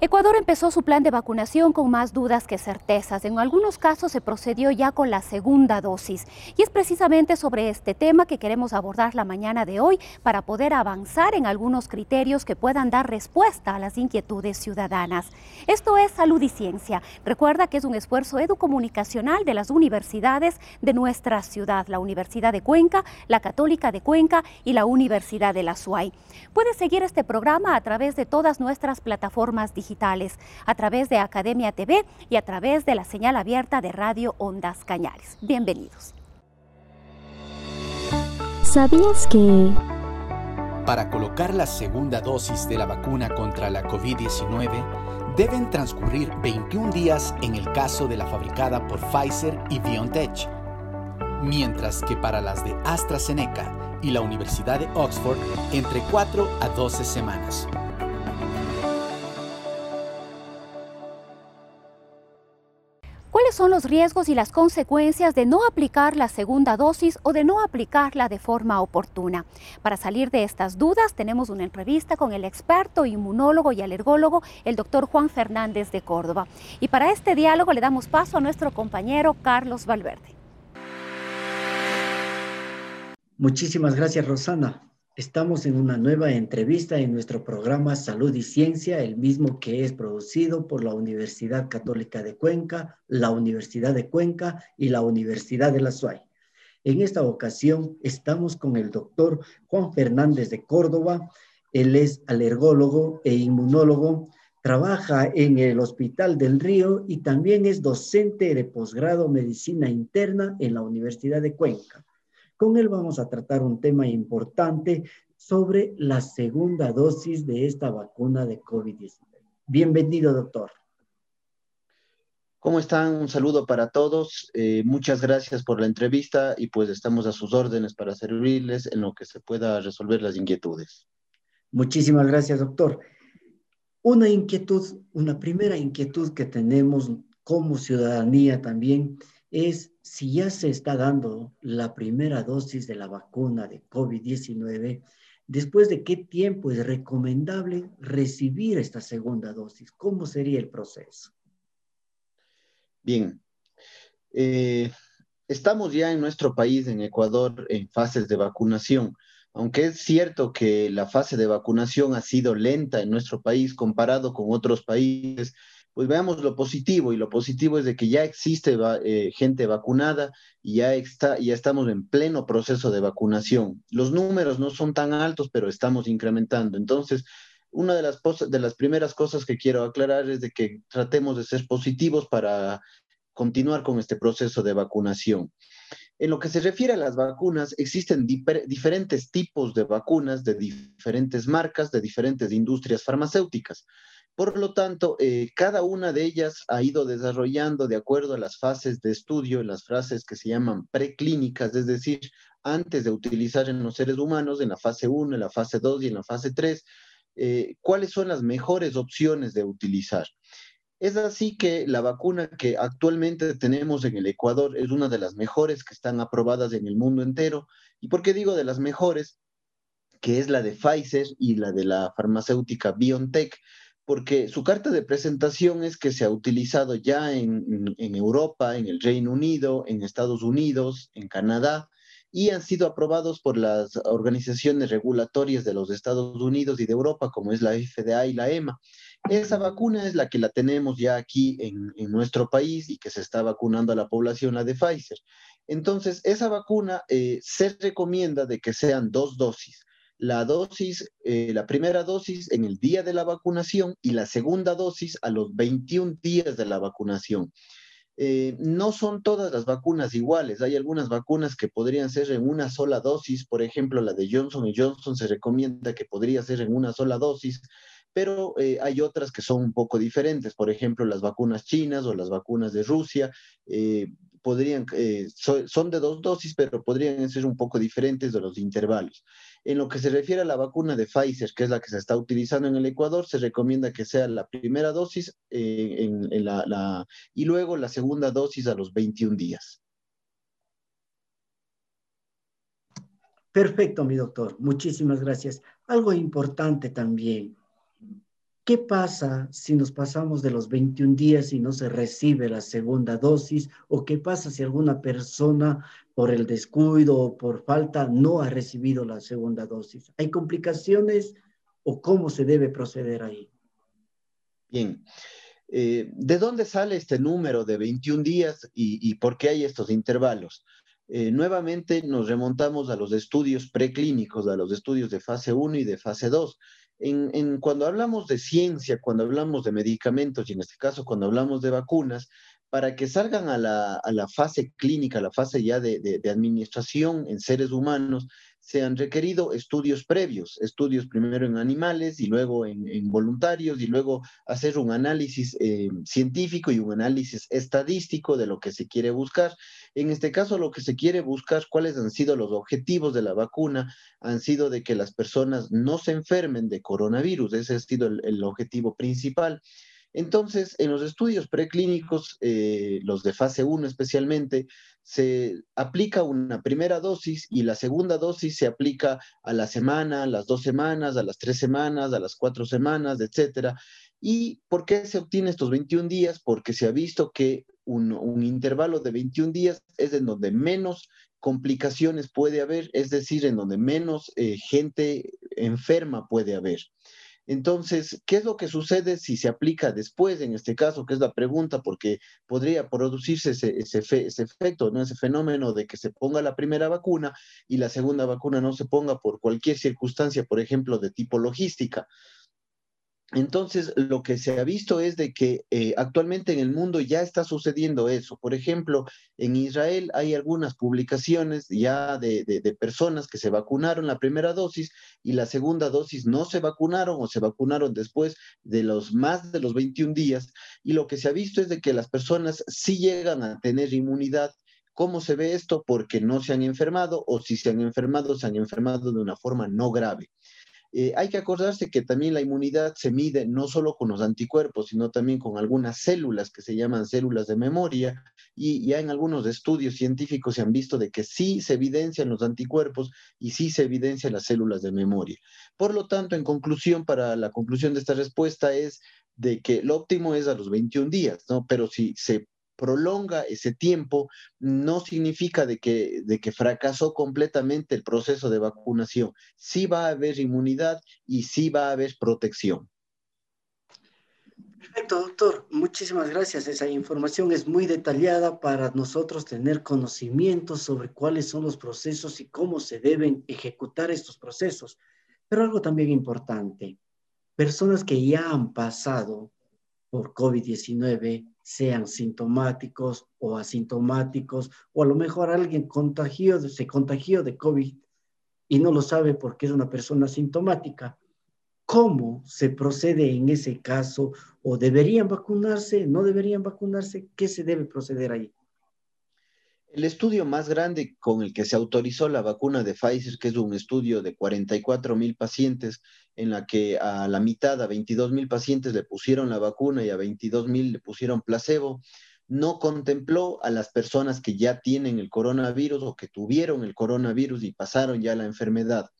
Ecuador empezó su plan de vacunación con más dudas que certezas. En algunos casos se procedió ya con la segunda dosis. Y es precisamente sobre este tema que queremos abordar la mañana de hoy para poder avanzar en algunos criterios que puedan dar respuesta a las inquietudes ciudadanas. Esto es Salud y Ciencia. Recuerda que es un esfuerzo educomunicacional de las universidades de nuestra ciudad, la Universidad de Cuenca, la Católica de Cuenca y la Universidad de la SUAY. Puedes seguir este programa a través de todas nuestras plataformas digitales a través de Academia TV y a través de la señal abierta de Radio Ondas Cañares. Bienvenidos. ¿Sabías que... Para colocar la segunda dosis de la vacuna contra la COVID-19, deben transcurrir 21 días en el caso de la fabricada por Pfizer y BioNTech, mientras que para las de AstraZeneca y la Universidad de Oxford, entre 4 a 12 semanas. Son los riesgos y las consecuencias de no aplicar la segunda dosis o de no aplicarla de forma oportuna? Para salir de estas dudas, tenemos una entrevista con el experto inmunólogo y alergólogo, el doctor Juan Fernández de Córdoba. Y para este diálogo le damos paso a nuestro compañero Carlos Valverde. Muchísimas gracias, Rosana. Estamos en una nueva entrevista en nuestro programa Salud y Ciencia, el mismo que es producido por la Universidad Católica de Cuenca, la Universidad de Cuenca y la Universidad de la SUAY. En esta ocasión estamos con el doctor Juan Fernández de Córdoba. Él es alergólogo e inmunólogo, trabaja en el Hospital del Río y también es docente de posgrado Medicina Interna en la Universidad de Cuenca. Con él vamos a tratar un tema importante sobre la segunda dosis de esta vacuna de COVID-19. Bienvenido, doctor. ¿Cómo están? Un saludo para todos. Eh, muchas gracias por la entrevista y pues estamos a sus órdenes para servirles en lo que se pueda resolver las inquietudes. Muchísimas gracias, doctor. Una inquietud, una primera inquietud que tenemos como ciudadanía también es si ya se está dando la primera dosis de la vacuna de COVID-19, después de qué tiempo es recomendable recibir esta segunda dosis. ¿Cómo sería el proceso? Bien. Eh, estamos ya en nuestro país, en Ecuador, en fases de vacunación. Aunque es cierto que la fase de vacunación ha sido lenta en nuestro país comparado con otros países, pues veamos lo positivo, y lo positivo es de que ya existe eh, gente vacunada y ya, está, ya estamos en pleno proceso de vacunación. Los números no son tan altos, pero estamos incrementando. Entonces, una de las, de las primeras cosas que quiero aclarar es de que tratemos de ser positivos para continuar con este proceso de vacunación. En lo que se refiere a las vacunas, existen diferentes tipos de vacunas de diferentes marcas, de diferentes industrias farmacéuticas. Por lo tanto, eh, cada una de ellas ha ido desarrollando de acuerdo a las fases de estudio, las fases que se llaman preclínicas, es decir, antes de utilizar en los seres humanos, en la fase 1, en la fase 2 y en la fase 3, eh, cuáles son las mejores opciones de utilizar. Es así que la vacuna que actualmente tenemos en el Ecuador es una de las mejores que están aprobadas en el mundo entero. ¿Y por qué digo de las mejores? Que es la de Pfizer y la de la farmacéutica BioNTech porque su carta de presentación es que se ha utilizado ya en, Europa, en el Reino Unido, en Estados Unidos, en Canadá, y han sido aprobados por las organizaciones regulatorias de los Estados Unidos y de Europa, como es la FDA y la EMA. Esa vacuna es la que la tenemos ya aquí en, nuestro país y que se está vacunando a la población, la de Pfizer. Entonces, esa vacuna eh, se recomienda de que sean dos dosis la dosis, eh, la primera dosis en el día de la vacunación y la segunda dosis a los 21 días de la vacunación. Eh, no son todas las vacunas iguales. Hay algunas vacunas que podrían ser en una sola dosis. Por ejemplo, la de Johnson Johnson se recomienda que podría ser en una sola dosis. pero eh, hay otras que son un poco diferentes, por ejemplo, las vacunas chinas o las vacunas de Rusia. Podrían, son de dos dosis, pero podrían ser un poco diferentes de los intervalos. En lo que se refiere a la vacuna de Pfizer, que es la que se está utilizando en el Ecuador, se recomienda que sea la primera dosis la, y luego la segunda dosis a los 21 días. Perfecto, mi doctor. Muchísimas gracias. Algo importante también. ¿Qué pasa si nos pasamos de los 21 días y no se recibe la segunda dosis? ¿O qué pasa si alguna persona por el descuido o por falta no ha recibido la segunda dosis? ¿Hay complicaciones o cómo se debe proceder ahí? Bien. Eh, ¿De dónde sale este número de 21 días y, por qué hay estos intervalos? Eh, nuevamente nos remontamos a los estudios preclínicos, a los estudios de fase 1 y de fase 2, en, cuando hablamos de ciencia, cuando hablamos de medicamentos y en este caso cuando hablamos de vacunas, para que salgan a la, fase clínica, a la fase ya de, administración en seres humanos, se han requerido estudios previos, estudios primero en animales y luego en, voluntarios y luego hacer un análisis eh, científico y un análisis estadístico de lo que se quiere buscar. En este caso, lo que se quiere buscar, cuáles han sido los objetivos de la vacuna, han sido de que las personas no se enfermen de coronavirus, ese ha sido el objetivo principal. Entonces, en los estudios preclínicos, eh, los de fase 1 especialmente, se aplica una primera dosis y la segunda dosis se aplica a la semana, a las dos semanas, a las tres semanas, a las cuatro semanas, etcétera. ¿Y por qué se obtiene estos 21 días? Porque se ha visto que un, intervalo de 21 días es en donde menos complicaciones puede haber, es decir, en donde menos eh, gente enferma puede haber. Entonces, ¿qué es lo que sucede si se aplica después, en este caso, que es la pregunta, porque podría producirse ese, ese, efecto, ¿no? ese fenómeno de que se ponga la primera vacuna y la segunda vacuna no se ponga por cualquier circunstancia, por ejemplo, de tipo logística? Entonces, lo que se ha visto es de que eh, actualmente en el mundo ya está sucediendo eso. Por ejemplo, en Israel hay algunas publicaciones ya de, personas que se vacunaron la primera dosis y la segunda dosis no se vacunaron o se vacunaron después de los más de los 21 días. Y lo que se ha visto es de que las personas sí llegan a tener inmunidad ¿Cómo se ve esto? Porque no se han enfermado o si se han enfermado, se han enfermado de una forma no grave. Eh, hay que acordarse que también la inmunidad se mide no solo con los anticuerpos, sino también con algunas células que se llaman células de memoria y ya en algunos estudios científicos se han visto de que sí se evidencian los anticuerpos y sí se evidencian las células de memoria. Por lo tanto, en conclusión, para la conclusión de esta respuesta es de que lo óptimo es a los 21 días, ¿no? Pero si se prolonga ese tiempo, no significa de que, de que fracasó completamente el proceso de vacunación. Sí va a haber inmunidad y sí va a haber protección. Perfecto, doctor. Muchísimas gracias. Esa información es muy detallada para nosotros tener conocimiento sobre cuáles son los procesos y cómo se deben ejecutar estos procesos. Pero algo también importante, personas que ya han pasado por COVID-19 sean sintomáticos o asintomáticos, o a lo mejor alguien contagió, se contagió de COVID y no lo sabe porque es una persona sintomática. ¿Cómo se procede en ese caso? ¿O deberían vacunarse? ¿No deberían vacunarse? ¿Qué se debe proceder ahí? El estudio más grande con el que se autorizó la vacuna de Pfizer, que es un estudio de 44 mil pacientes, en la que a la mitad, a 22 mil pacientes le pusieron la vacuna y a 22 mil le pusieron placebo, no contempló a las personas que ya tienen el coronavirus o que tuvieron el coronavirus y pasaron ya la enfermedad.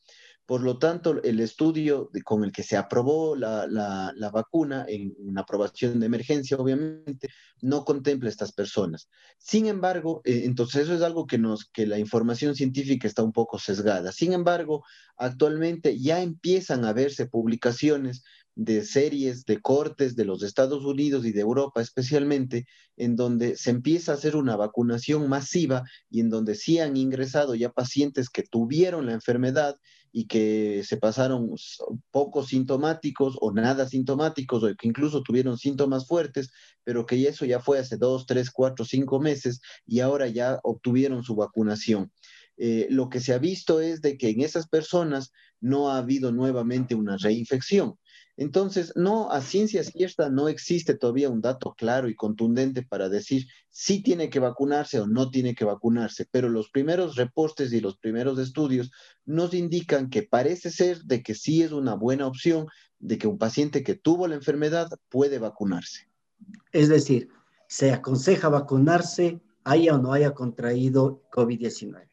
Por lo tanto, el estudio con el que se aprobó la, vacuna, en una aprobación de emergencia, obviamente, no contempla a estas personas. Sin embargo, eh, entonces eso es algo que, nos, que la información científica está un poco sesgada. Sin embargo, actualmente ya empiezan a verse publicaciones de series, de cortes de los Estados Unidos y de Europa especialmente, en donde se empieza a hacer una vacunación masiva y en donde sí han ingresado ya pacientes que tuvieron la enfermedad y que se pasaron poco sintomáticos o nada sintomáticos o que incluso tuvieron síntomas fuertes, pero que eso ya fue hace dos, tres, cuatro, cinco meses y ahora ya obtuvieron su vacunación. Eh, lo que se ha visto es de que en esas personas no ha habido nuevamente una reinfección. Entonces, no, a ciencia cierta no existe todavía un dato claro y contundente para decir si tiene que vacunarse o no tiene que vacunarse, pero los primeros reportes y los primeros estudios nos indican que parece ser de que sí es una buena opción de que un paciente que tuvo la enfermedad puede vacunarse. Es decir, se aconseja vacunarse haya o no haya contraído COVID-19.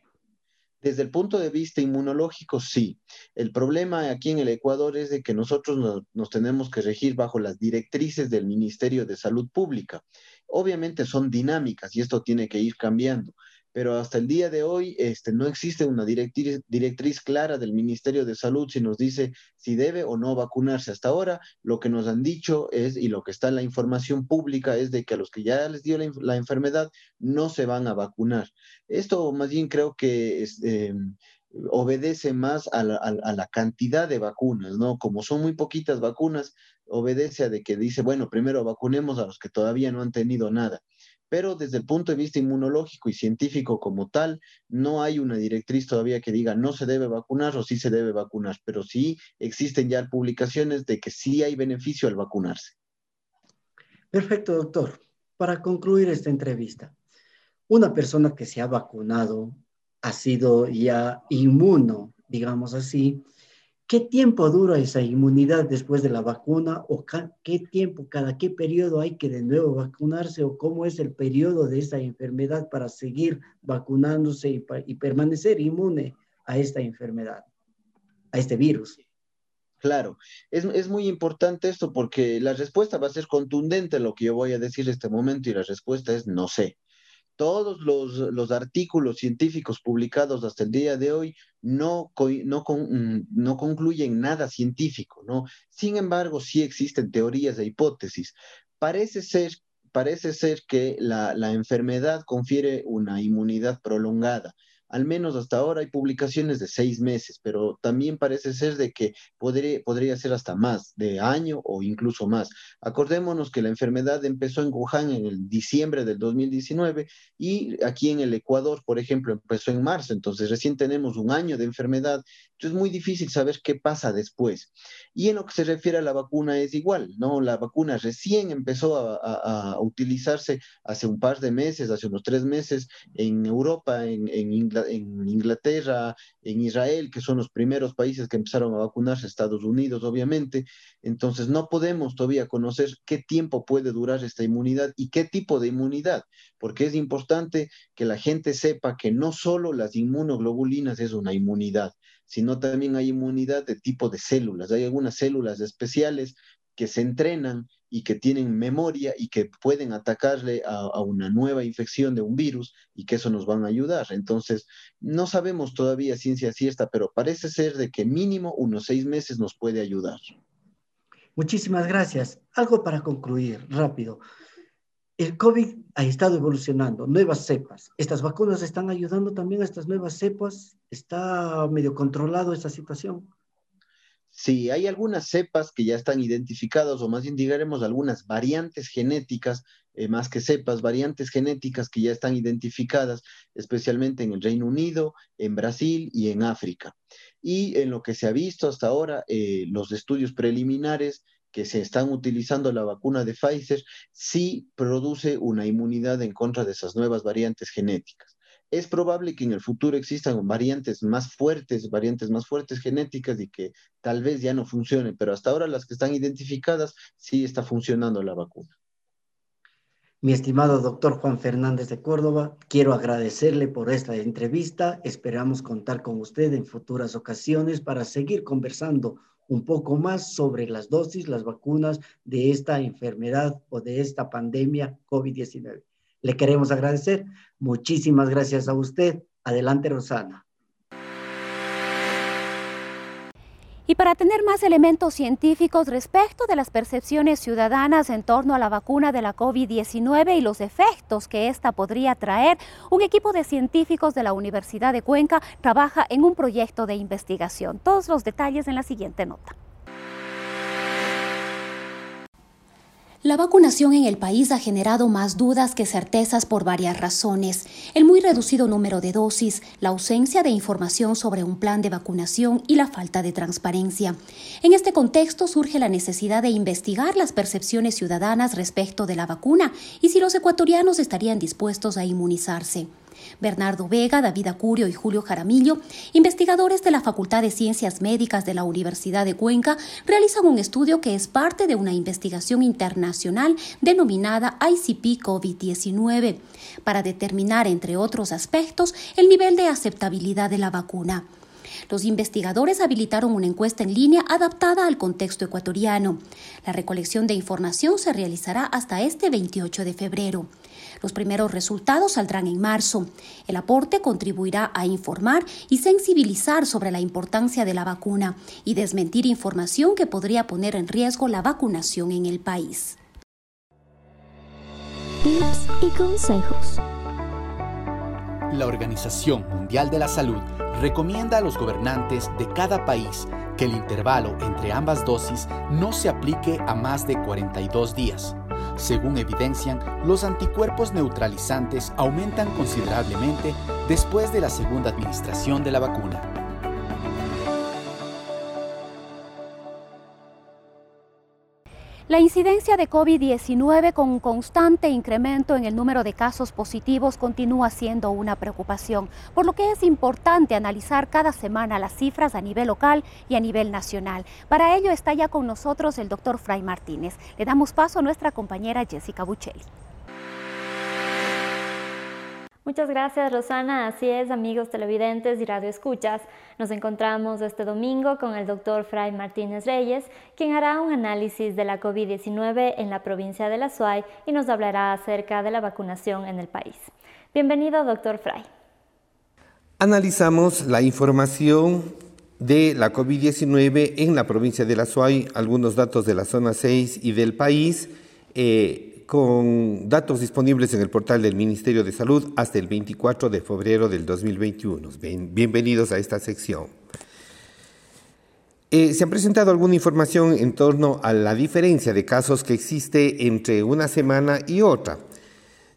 Desde el punto de vista inmunológico, sí. El problema aquí en el Ecuador es de que nosotros nos, tenemos que regir bajo las directrices del Ministerio de Salud Pública. Obviamente son dinámicas y esto tiene que ir cambiando pero hasta el día de hoy este, no existe una directriz, clara del Ministerio de Salud si nos dice si debe o no vacunarse. Hasta ahora lo que nos han dicho es, y lo que está en la información pública, es de que a los que ya les dio la, enfermedad no se van a vacunar. Esto más bien creo que este, obedece más a la, a la, cantidad de vacunas, ¿no? Como son muy poquitas vacunas, obedece a de que dice, bueno, primero vacunemos a los que todavía no han tenido nada pero desde el punto de vista inmunológico y científico como tal, no hay una directriz todavía que diga no se debe vacunar o sí se debe vacunar, pero sí existen ya publicaciones de que sí hay beneficio al vacunarse. Perfecto, doctor. Para concluir esta entrevista, una persona que se ha vacunado ha sido ya inmuno, digamos así, ¿Qué tiempo dura esa inmunidad después de la vacuna o qué tiempo, cada qué periodo hay que de nuevo vacunarse o cómo es el periodo de esa enfermedad para seguir vacunándose y, permanecer inmune a esta enfermedad, a este virus? Claro, es, es, muy importante esto porque la respuesta va a ser contundente. Lo que yo voy a decir en este momento y la respuesta es no sé todos los, artículos científicos publicados hasta el día de hoy no, no, mm, no, concluyen nada científico, ¿no? Sin embargo, sí existen teorías e hipótesis. Parece ser, parece ser que la, la enfermedad confiere una inmunidad prolongada al menos hasta ahora hay publicaciones de seis meses, pero también parece ser de que podría, podría ser hasta más, de año o incluso más. Acordémonos que la enfermedad empezó en Wuhan en el diciembre del 2019 y aquí en el Ecuador, por ejemplo, empezó en marzo, entonces recién tenemos un año de enfermedad, es muy difícil saber qué pasa después. Y en lo que se refiere a la vacuna es igual, ¿no? La vacuna recién empezó a, a, utilizarse hace un par de meses, hace unos tres meses en Europa, en, en Inglaterra, en Inglaterra, en Israel, que son los primeros países que empezaron a vacunarse, Estados Unidos, obviamente. Entonces, no podemos todavía conocer qué tiempo puede durar esta inmunidad y qué tipo de inmunidad, porque es importante que la gente sepa que no solo las inmunoglobulinas es una inmunidad, sino también hay inmunidad de tipo de células. Hay algunas células especiales que se entrenan y que tienen memoria y que pueden atacarle a, una nueva infección de un virus y que eso nos van a ayudar. Entonces, no sabemos todavía ciencia cierta, pero parece ser de que mínimo unos seis meses nos puede ayudar. Muchísimas gracias. Algo para concluir, rápido. El COVID ha estado evolucionando, nuevas cepas. ¿Estas vacunas están ayudando también a estas nuevas cepas? ¿Está medio controlado esta situación? Sí, hay algunas cepas que ya están identificadas, o más bien digaremos algunas variantes genéticas, eh, más que cepas, variantes genéticas que ya están identificadas, especialmente en el Reino Unido, en Brasil y en África. Y en lo que se ha visto hasta ahora, eh, los estudios preliminares que se están utilizando la vacuna de Pfizer sí produce una inmunidad en contra de esas nuevas variantes genéticas es probable que en el futuro existan variantes más fuertes, variantes más fuertes genéticas y que tal vez ya no funcionen, pero hasta ahora las que están identificadas sí está funcionando la vacuna. Mi estimado doctor Juan Fernández de Córdoba, quiero agradecerle por esta entrevista. Esperamos contar con usted en futuras ocasiones para seguir conversando un poco más sobre las dosis, las vacunas de esta enfermedad o de esta pandemia COVID-19 le queremos agradecer. Muchísimas gracias a usted. Adelante, Rosana. Y para tener más elementos científicos respecto de las percepciones ciudadanas en torno a la vacuna de la COVID-19 y los efectos que ésta podría traer, un equipo de científicos de la Universidad de Cuenca trabaja en un proyecto de investigación. Todos los detalles en la siguiente nota. La vacunación en el país ha generado más dudas que certezas por varias razones. El muy reducido número de dosis, la ausencia de información sobre un plan de vacunación y la falta de transparencia. En este contexto surge la necesidad de investigar las percepciones ciudadanas respecto de la vacuna y si los ecuatorianos estarían dispuestos a inmunizarse. Bernardo Vega, David Acurio y Julio Jaramillo, investigadores de la Facultad de Ciencias Médicas de la Universidad de Cuenca, realizan un estudio que es parte de una investigación internacional denominada ICP COVID-19 para determinar, entre otros aspectos, el nivel de aceptabilidad de la vacuna. Los investigadores habilitaron una encuesta en línea adaptada al contexto ecuatoriano. La recolección de información se realizará hasta este 28 de febrero. Los primeros resultados saldrán en marzo. El aporte contribuirá a informar y sensibilizar sobre la importancia de la vacuna y desmentir información que podría poner en riesgo la vacunación en el país. Tips y consejos. La Organización Mundial de la Salud recomienda a los gobernantes de cada país que el intervalo entre ambas dosis no se aplique a más de 42 días. Según evidencian, los anticuerpos neutralizantes aumentan considerablemente después de la segunda administración de la vacuna. La incidencia de COVID-19 con un constante incremento en el número de casos positivos continúa siendo una preocupación, por lo que es importante analizar cada semana las cifras a nivel local y a nivel nacional. Para ello está ya con nosotros el doctor Fray Martínez. Le damos paso a nuestra compañera Jessica Buccelli. Muchas gracias Rosana, así es amigos televidentes y radioescuchas. Nos encontramos este domingo con el doctor Fray Martínez Reyes, quien hará un análisis de la COVID-19 en la provincia de La Suay y nos hablará acerca de la vacunación en el país. Bienvenido doctor Fray. Analizamos la información de la COVID-19 en la provincia de La Suay, algunos datos de la zona 6 y del país. Eh, con datos disponibles en el portal del Ministerio de Salud hasta el 24 de febrero del 2021. bienvenidos a esta sección. Eh, se ha presentado alguna información en torno a la diferencia de casos que existe entre una semana y otra.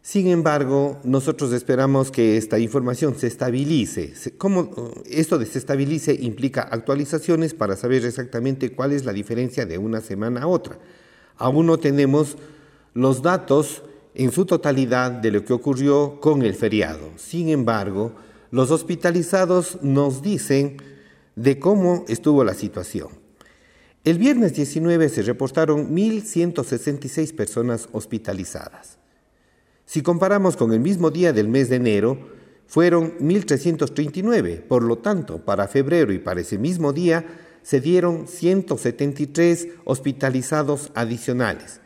Sin embargo, nosotros esperamos que esta información se estabilice. ¿Cómo esto de se estabilice implica actualizaciones para saber exactamente cuál es la diferencia de una semana a otra? Aún no tenemos los datos en su totalidad de lo que ocurrió con el feriado. Sin embargo, los hospitalizados nos dicen de cómo estuvo la situación. El viernes 19 se reportaron 1.166 personas hospitalizadas. Si comparamos con el mismo día del mes de enero, fueron 1.339. Por lo tanto, para febrero y para ese mismo día se dieron 173 hospitalizados adicionales.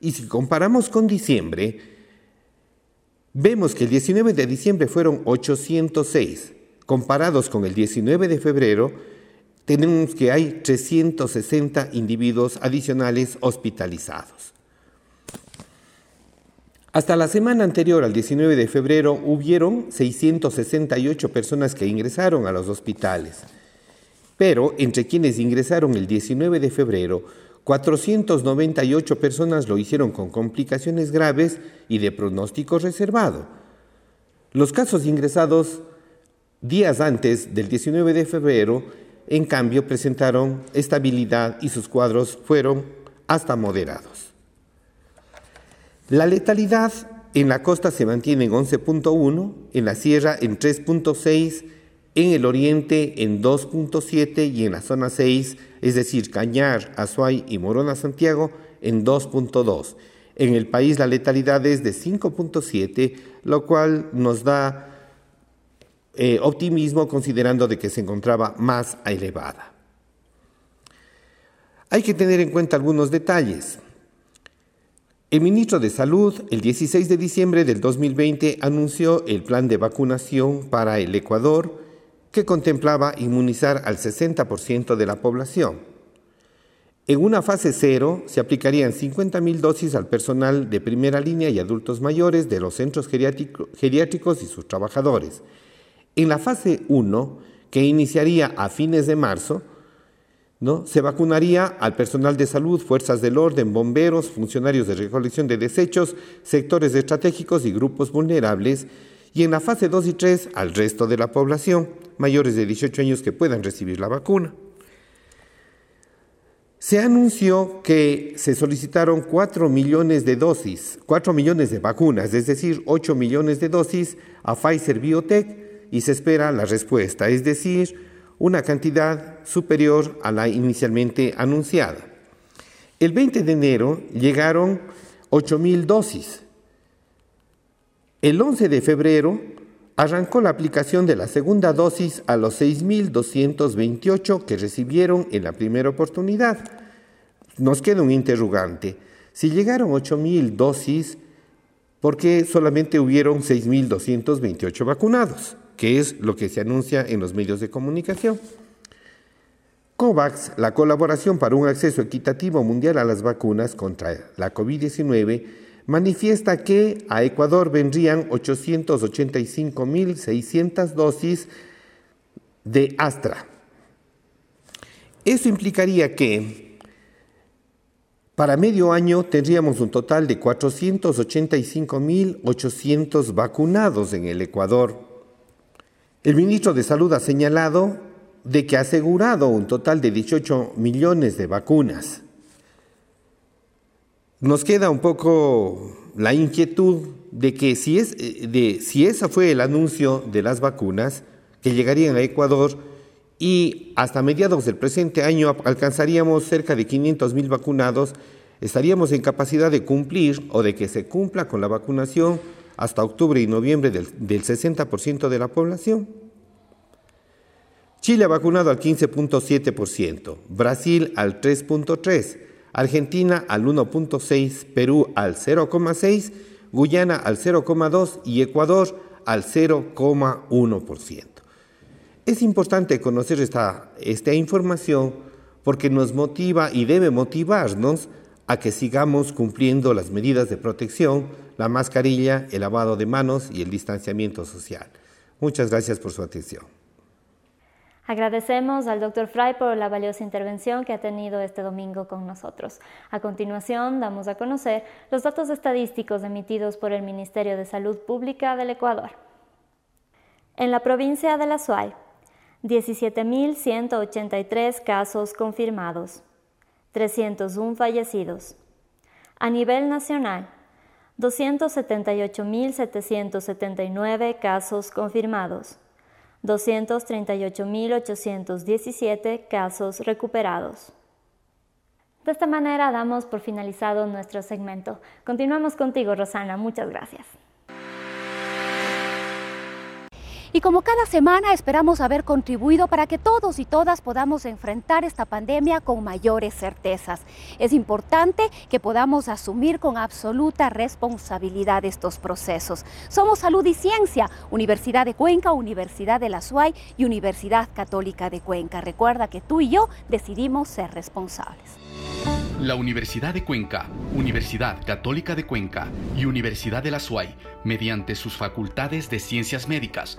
Y si comparamos con diciembre, vemos que el 19 de diciembre fueron 806. Comparados con el 19 de febrero, tenemos que hay 360 individuos adicionales hospitalizados. Hasta la semana anterior al 19 de febrero hubieron 668 personas que ingresaron a los hospitales, pero entre quienes ingresaron el 19 de febrero 498 personas lo hicieron con complicaciones graves y de pronóstico reservado. Los casos ingresados días antes del 19 de febrero, en cambio, presentaron estabilidad y sus cuadros fueron hasta moderados. La letalidad en la costa se mantiene en 11.1, en la sierra en 3.6, en el oriente en 2.7 y en la zona 6 es decir, Cañar, Azuay y Morona Santiago en 2.2. En el país la letalidad es de 5.7, lo cual nos da eh, optimismo considerando de que se encontraba más elevada. Hay que tener en cuenta algunos detalles. El ministro de Salud, el 16 de diciembre del 2020, anunció el plan de vacunación para el Ecuador, que contemplaba inmunizar al 60% de la población. En una fase cero se aplicarían 50.000 dosis al personal de primera línea y adultos mayores de los centros geriátricos y sus trabajadores. En la fase 1, que iniciaría a fines de marzo, ¿no? Se vacunaría al personal de salud, fuerzas del orden, bomberos, funcionarios de recolección de desechos, sectores estratégicos y grupos vulnerables, y en la fase 2 y 3 al resto de la población, mayores de 18 años que puedan recibir la vacuna. Se anunció que se solicitaron 4 millones de dosis, 4 millones de vacunas, es decir, 8 millones de dosis a Pfizer Biotech y se espera la respuesta, es decir, una cantidad superior a la inicialmente anunciada. El 20 de enero llegaron 8 mil dosis. El 11 de febrero arrancó la aplicación de la segunda dosis a los 6.228 que recibieron en la primera oportunidad. Nos queda un interrogante. Si llegaron 8.000 dosis, ¿por qué solamente hubieron 6.228 vacunados? Que es lo que se anuncia en los medios de comunicación. COVAX, la colaboración para un acceso equitativo mundial a las vacunas contra la COVID-19, manifiesta que a Ecuador vendrían 885.600 dosis de Astra. Eso implicaría que para medio año tendríamos un total de 485.800 vacunados en el Ecuador. El ministro de Salud ha señalado de que ha asegurado un total de 18 millones de vacunas. Nos queda un poco la inquietud de que si, es, eh, ese fue el anuncio de las vacunas que llegarían a Ecuador y hasta mediados del presente año alcanzaríamos cerca de 500 mil vacunados, estaríamos en capacidad de cumplir o de que se cumpla con la vacunación hasta octubre y noviembre del, del 60% de la población. Chile ha vacunado al 15.7%, Brasil al 3.3%, Argentina al 1.6%, Perú al 0.6%, Guyana al 0.2% y Ecuador al 0.1%. Es importante conocer esta, esta información porque nos motiva y debe motivarnos a que sigamos cumpliendo las medidas de protección, la mascarilla, el lavado de manos y el distanciamiento social. Muchas gracias por su atención. Agradecemos al Dr. Fry por la valiosa intervención que ha tenido este domingo con nosotros. A continuación, damos a conocer los datos estadísticos emitidos por el Ministerio de Salud Pública del Ecuador. En la provincia de La Suay, 17.183 casos confirmados, 301 fallecidos. A nivel nacional, 278.779 casos confirmados, 238.817 casos recuperados. De esta manera damos por finalizado nuestro segmento. Continuamos contigo, Rosana. Muchas gracias. Y como cada semana esperamos haber contribuido para que todos y todas podamos enfrentar esta pandemia con mayores certezas. Es importante que podamos asumir con absoluta responsabilidad estos procesos. Somos Salud y Ciencia, Universidad de Cuenca, Universidad de la SUAY y Universidad Católica de Cuenca. Recuerda que tú y yo decidimos ser responsables. La Universidad de Cuenca, Universidad Católica de Cuenca y Universidad de la SUAY, mediante sus facultades de ciencias médicas,